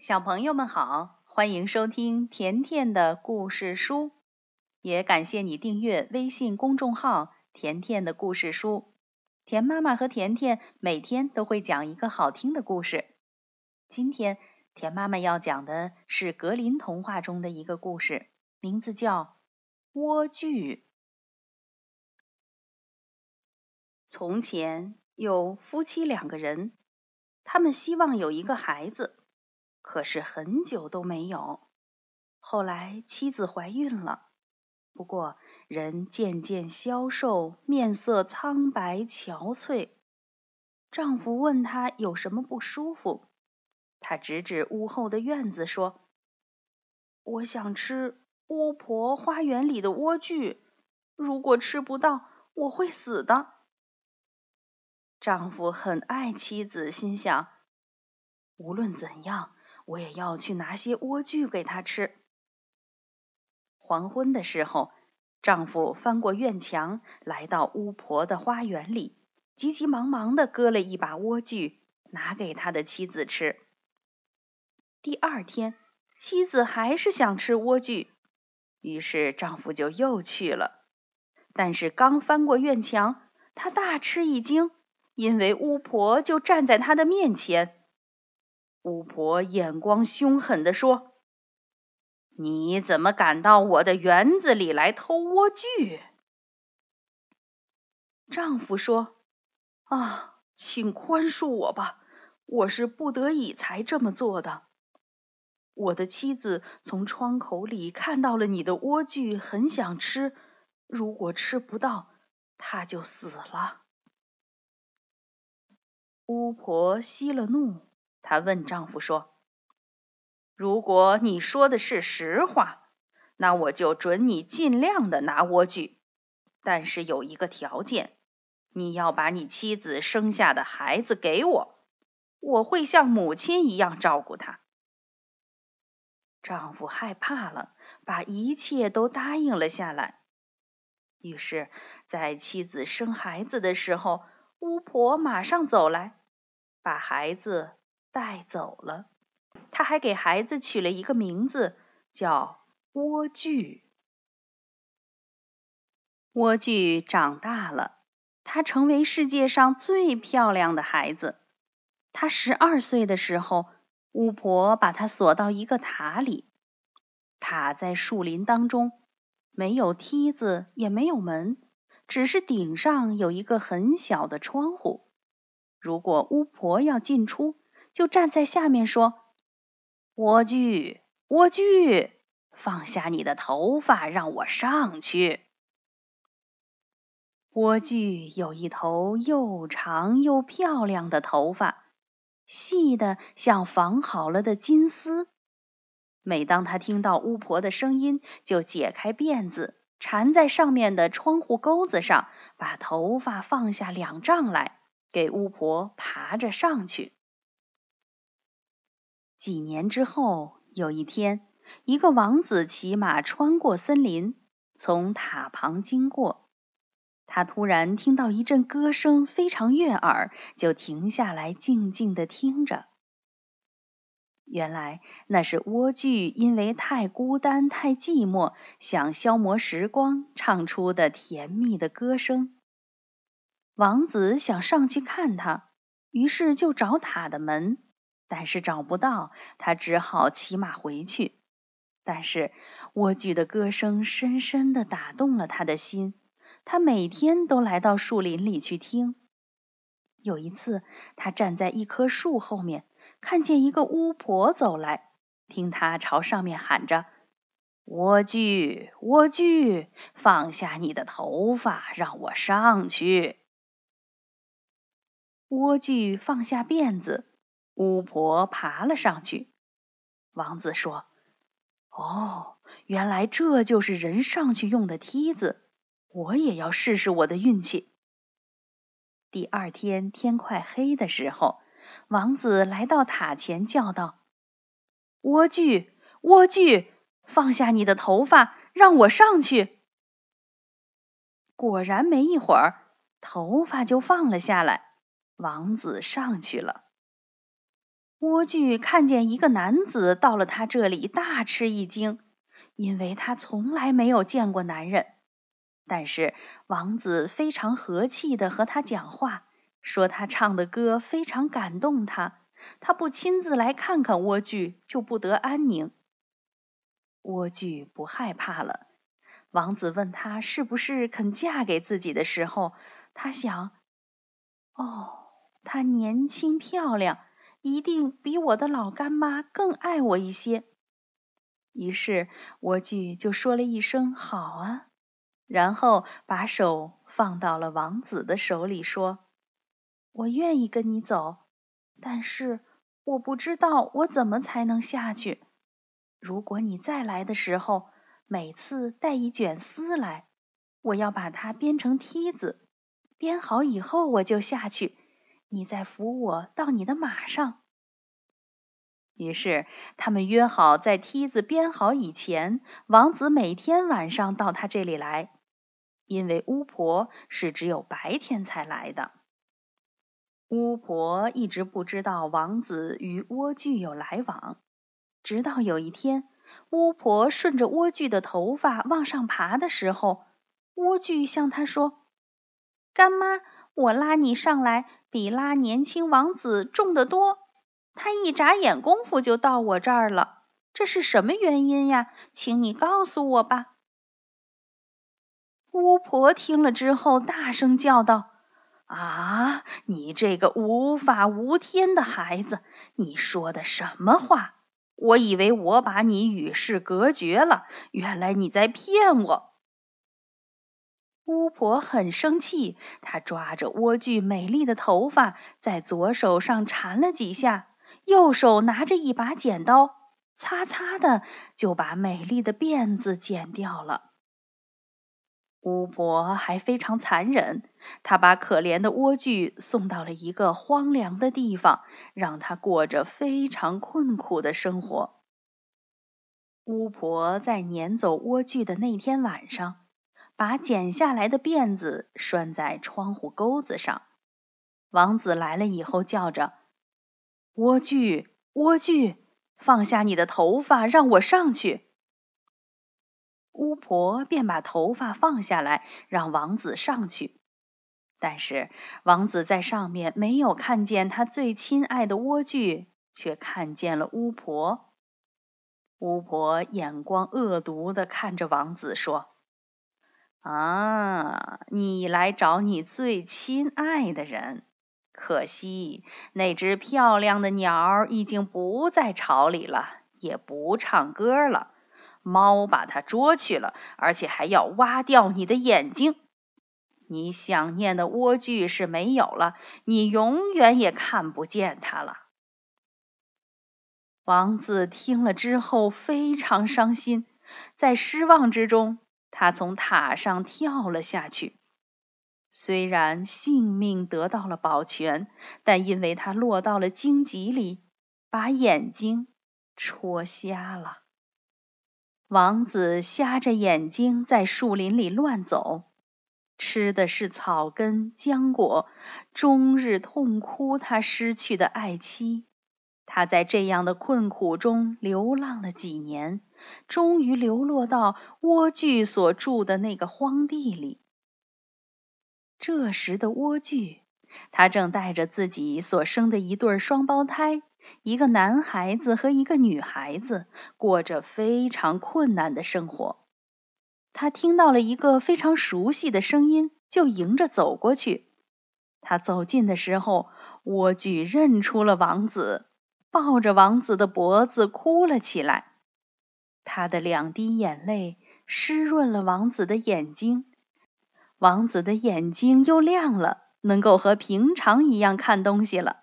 小朋友们好，欢迎收听甜甜的故事书，也感谢你订阅微信公众号“甜甜的故事书”。甜妈妈和甜甜每天都会讲一个好听的故事。今天甜妈妈要讲的是格林童话中的一个故事，名字叫《莴苣》。从前有夫妻两个人，他们希望有一个孩子。可是很久都没有。后来妻子怀孕了，不过人渐渐消瘦，面色苍白憔悴。丈夫问她有什么不舒服，她指指屋后的院子说：“我想吃巫婆花园里的莴苣，如果吃不到，我会死的。”丈夫很爱妻子，心想：无论怎样。我也要去拿些莴苣给他吃。黄昏的时候，丈夫翻过院墙，来到巫婆的花园里，急急忙忙的割了一把莴苣，拿给他的妻子吃。第二天，妻子还是想吃莴苣，于是丈夫就又去了。但是刚翻过院墙，他大吃一惊，因为巫婆就站在他的面前。巫婆眼光凶狠地说：“你怎么敢到我的园子里来偷莴苣？”丈夫说：“啊，请宽恕我吧，我是不得已才这么做的。我的妻子从窗口里看到了你的莴苣，很想吃，如果吃不到，她就死了。”巫婆息了怒。她问丈夫说：“如果你说的是实话，那我就准你尽量的拿莴苣。但是有一个条件，你要把你妻子生下的孩子给我，我会像母亲一样照顾他。”丈夫害怕了，把一切都答应了下来。于是，在妻子生孩子的时候，巫婆马上走来，把孩子。带走了，他还给孩子取了一个名字，叫莴苣。莴苣长大了，他成为世界上最漂亮的孩子。他十二岁的时候，巫婆把他锁到一个塔里。塔在树林当中，没有梯子，也没有门，只是顶上有一个很小的窗户。如果巫婆要进出，就站在下面说：“莴苣，莴苣，放下你的头发，让我上去。”莴苣有一头又长又漂亮的头发，细的像纺好了的金丝。每当他听到巫婆的声音，就解开辫子，缠在上面的窗户钩子上，把头发放下两丈来，给巫婆爬着上去。几年之后，有一天，一个王子骑马穿过森林，从塔旁经过。他突然听到一阵歌声，非常悦耳，就停下来静静的听着。原来那是莴苣因为太孤单、太寂寞，想消磨时光，唱出的甜蜜的歌声。王子想上去看它，于是就找塔的门。但是找不到，他只好骑马回去。但是莴苣的歌声深深的打动了他的心，他每天都来到树林里去听。有一次，他站在一棵树后面，看见一个巫婆走来，听他朝上面喊着：“莴苣，莴苣，放下你的头发，让我上去。”莴苣放下辫子。巫婆爬了上去。王子说：“哦，原来这就是人上去用的梯子。我也要试试我的运气。”第二天天快黑的时候，王子来到塔前，叫道：“莴苣，莴苣，放下你的头发，让我上去。”果然，没一会儿，头发就放了下来，王子上去了。莴苣看见一个男子到了他这里，大吃一惊，因为他从来没有见过男人。但是王子非常和气的和他讲话，说他唱的歌非常感动他，他不亲自来看看莴苣，就不得安宁。莴苣不害怕了。王子问他是不是肯嫁给自己的时候，他想：哦，她年轻漂亮。一定比我的老干妈更爱我一些。于是莴苣就说了一声“好啊”，然后把手放到了王子的手里，说：“我愿意跟你走，但是我不知道我怎么才能下去。如果你再来的时候，每次带一卷丝来，我要把它编成梯子，编好以后我就下去。”你再扶我到你的马上。于是他们约好，在梯子编好以前，王子每天晚上到他这里来，因为巫婆是只有白天才来的。巫婆一直不知道王子与莴苣有来往，直到有一天，巫婆顺着莴苣的头发往上爬的时候，莴苣向她说：“干妈，我拉你上来。”比拉年轻王子重得多，他一眨眼功夫就到我这儿了，这是什么原因呀？请你告诉我吧。巫婆听了之后，大声叫道：“啊，你这个无法无天的孩子，你说的什么话？我以为我把你与世隔绝了，原来你在骗我。”巫婆很生气，她抓着莴苣美丽的头发，在左手上缠了几下，右手拿着一把剪刀，擦擦的就把美丽的辫子剪掉了。巫婆还非常残忍，她把可怜的莴苣送到了一个荒凉的地方，让它过着非常困苦的生活。巫婆在撵走莴苣的那天晚上。把剪下来的辫子拴在窗户钩子上。王子来了以后，叫着：“莴苣，莴苣，放下你的头发，让我上去。”巫婆便把头发放下来，让王子上去。但是王子在上面没有看见他最亲爱的莴苣，却看见了巫婆。巫婆眼光恶毒的看着王子说。啊，你来找你最亲爱的人，可惜那只漂亮的鸟已经不在巢里了，也不唱歌了。猫把它捉去了，而且还要挖掉你的眼睛。你想念的莴苣是没有了，你永远也看不见它了。王子听了之后非常伤心，在失望之中。他从塔上跳了下去，虽然性命得到了保全，但因为他落到了荆棘里，把眼睛戳瞎了。王子瞎着眼睛在树林里乱走，吃的是草根浆果，终日痛哭他失去的爱妻。他在这样的困苦中流浪了几年。终于流落到莴苣所住的那个荒地里。这时的莴苣，他正带着自己所生的一对双胞胎，一个男孩子和一个女孩子，过着非常困难的生活。他听到了一个非常熟悉的声音，就迎着走过去。他走近的时候，莴苣认出了王子，抱着王子的脖子哭了起来。他的两滴眼泪湿润了王子的眼睛，王子的眼睛又亮了，能够和平常一样看东西了。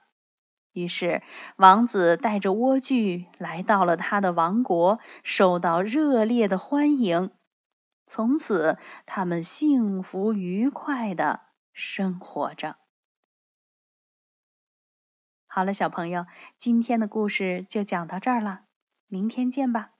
于是，王子带着莴苣来到了他的王国，受到热烈的欢迎。从此，他们幸福愉快的生活着。好了，小朋友，今天的故事就讲到这儿了，明天见吧。